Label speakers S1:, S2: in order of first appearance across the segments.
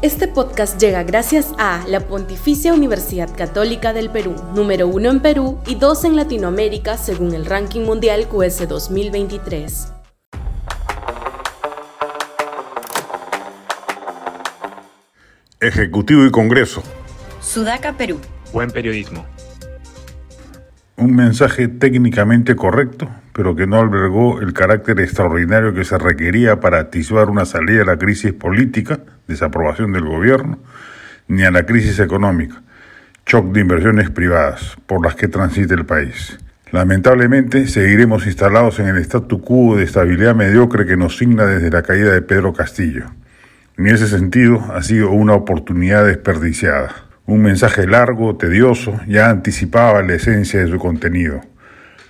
S1: Este podcast llega gracias a la Pontificia Universidad Católica del Perú, número uno en Perú y dos en Latinoamérica según el ranking mundial QS 2023.
S2: Ejecutivo y Congreso.
S3: Sudaca, Perú.
S4: Buen periodismo.
S2: Un mensaje técnicamente correcto, pero que no albergó el carácter extraordinario que se requería para atisbar una salida a la crisis política, desaprobación del gobierno, ni a la crisis económica, shock de inversiones privadas por las que transita el país. Lamentablemente, seguiremos instalados en el statu quo de estabilidad mediocre que nos signa desde la caída de Pedro Castillo. En ese sentido, ha sido una oportunidad desperdiciada. Un mensaje largo, tedioso, ya anticipaba la esencia de su contenido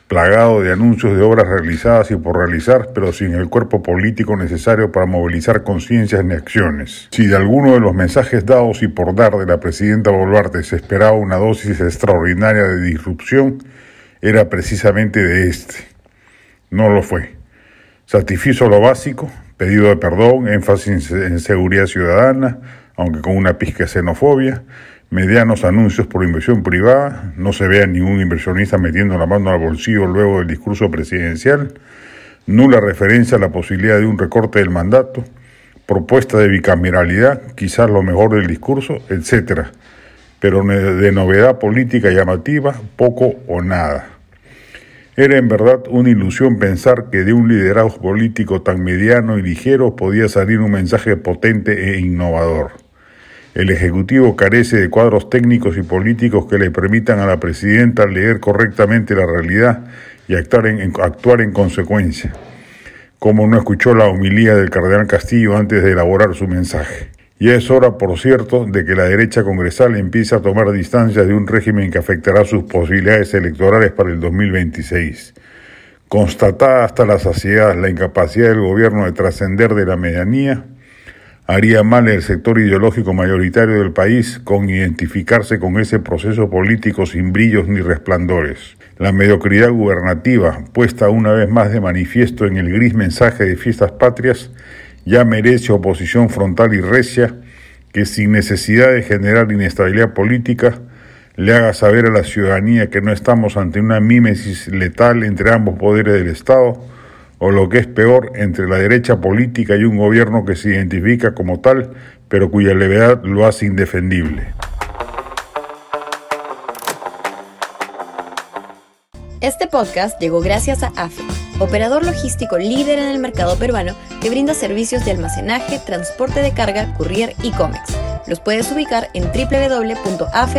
S2: plagado de anuncios de obras realizadas y por realizar, pero sin el cuerpo político necesario para movilizar conciencias ni acciones. Si de alguno de los mensajes dados y por dar de la presidenta Boluarte se esperaba una dosis extraordinaria de disrupción, era precisamente de este. No lo fue. Satisfizo lo básico, pedido de perdón, énfasis en seguridad ciudadana, aunque con una pizca xenofobia, medianos anuncios por inversión privada, no se vea ningún inversionista metiendo la mano al bolsillo luego del discurso presidencial, nula referencia a la posibilidad de un recorte del mandato, propuesta de bicameralidad, quizás lo mejor del discurso, etc. Pero de novedad política llamativa, poco o nada. Era en verdad una ilusión pensar que de un liderazgo político tan mediano y ligero podía salir un mensaje potente e innovador. El Ejecutivo carece de cuadros técnicos y políticos que le permitan a la presidenta leer correctamente la realidad y actuar en, actuar en consecuencia, como no escuchó la homilía del cardenal Castillo antes de elaborar su mensaje. Ya es hora, por cierto, de que la derecha congresal empiece a tomar distancia de un régimen que afectará sus posibilidades electorales para el 2026. Constatada hasta la saciedad la incapacidad del gobierno de trascender de la medianía, haría mal el sector ideológico mayoritario del país con identificarse con ese proceso político sin brillos ni resplandores. La mediocridad gubernativa, puesta una vez más de manifiesto en el gris mensaje de fiestas patrias, ya merece oposición frontal y recia que sin necesidad de generar inestabilidad política, le haga saber a la ciudadanía que no estamos ante una mímesis letal entre ambos poderes del Estado, o lo que es peor, entre la derecha política y un gobierno que se identifica como tal, pero cuya levedad lo hace indefendible.
S3: Este podcast llegó gracias a AFE, operador logístico líder en el mercado peruano que brinda servicios de almacenaje, transporte de carga, courier y cómics. Los puedes ubicar en www.afe.pe.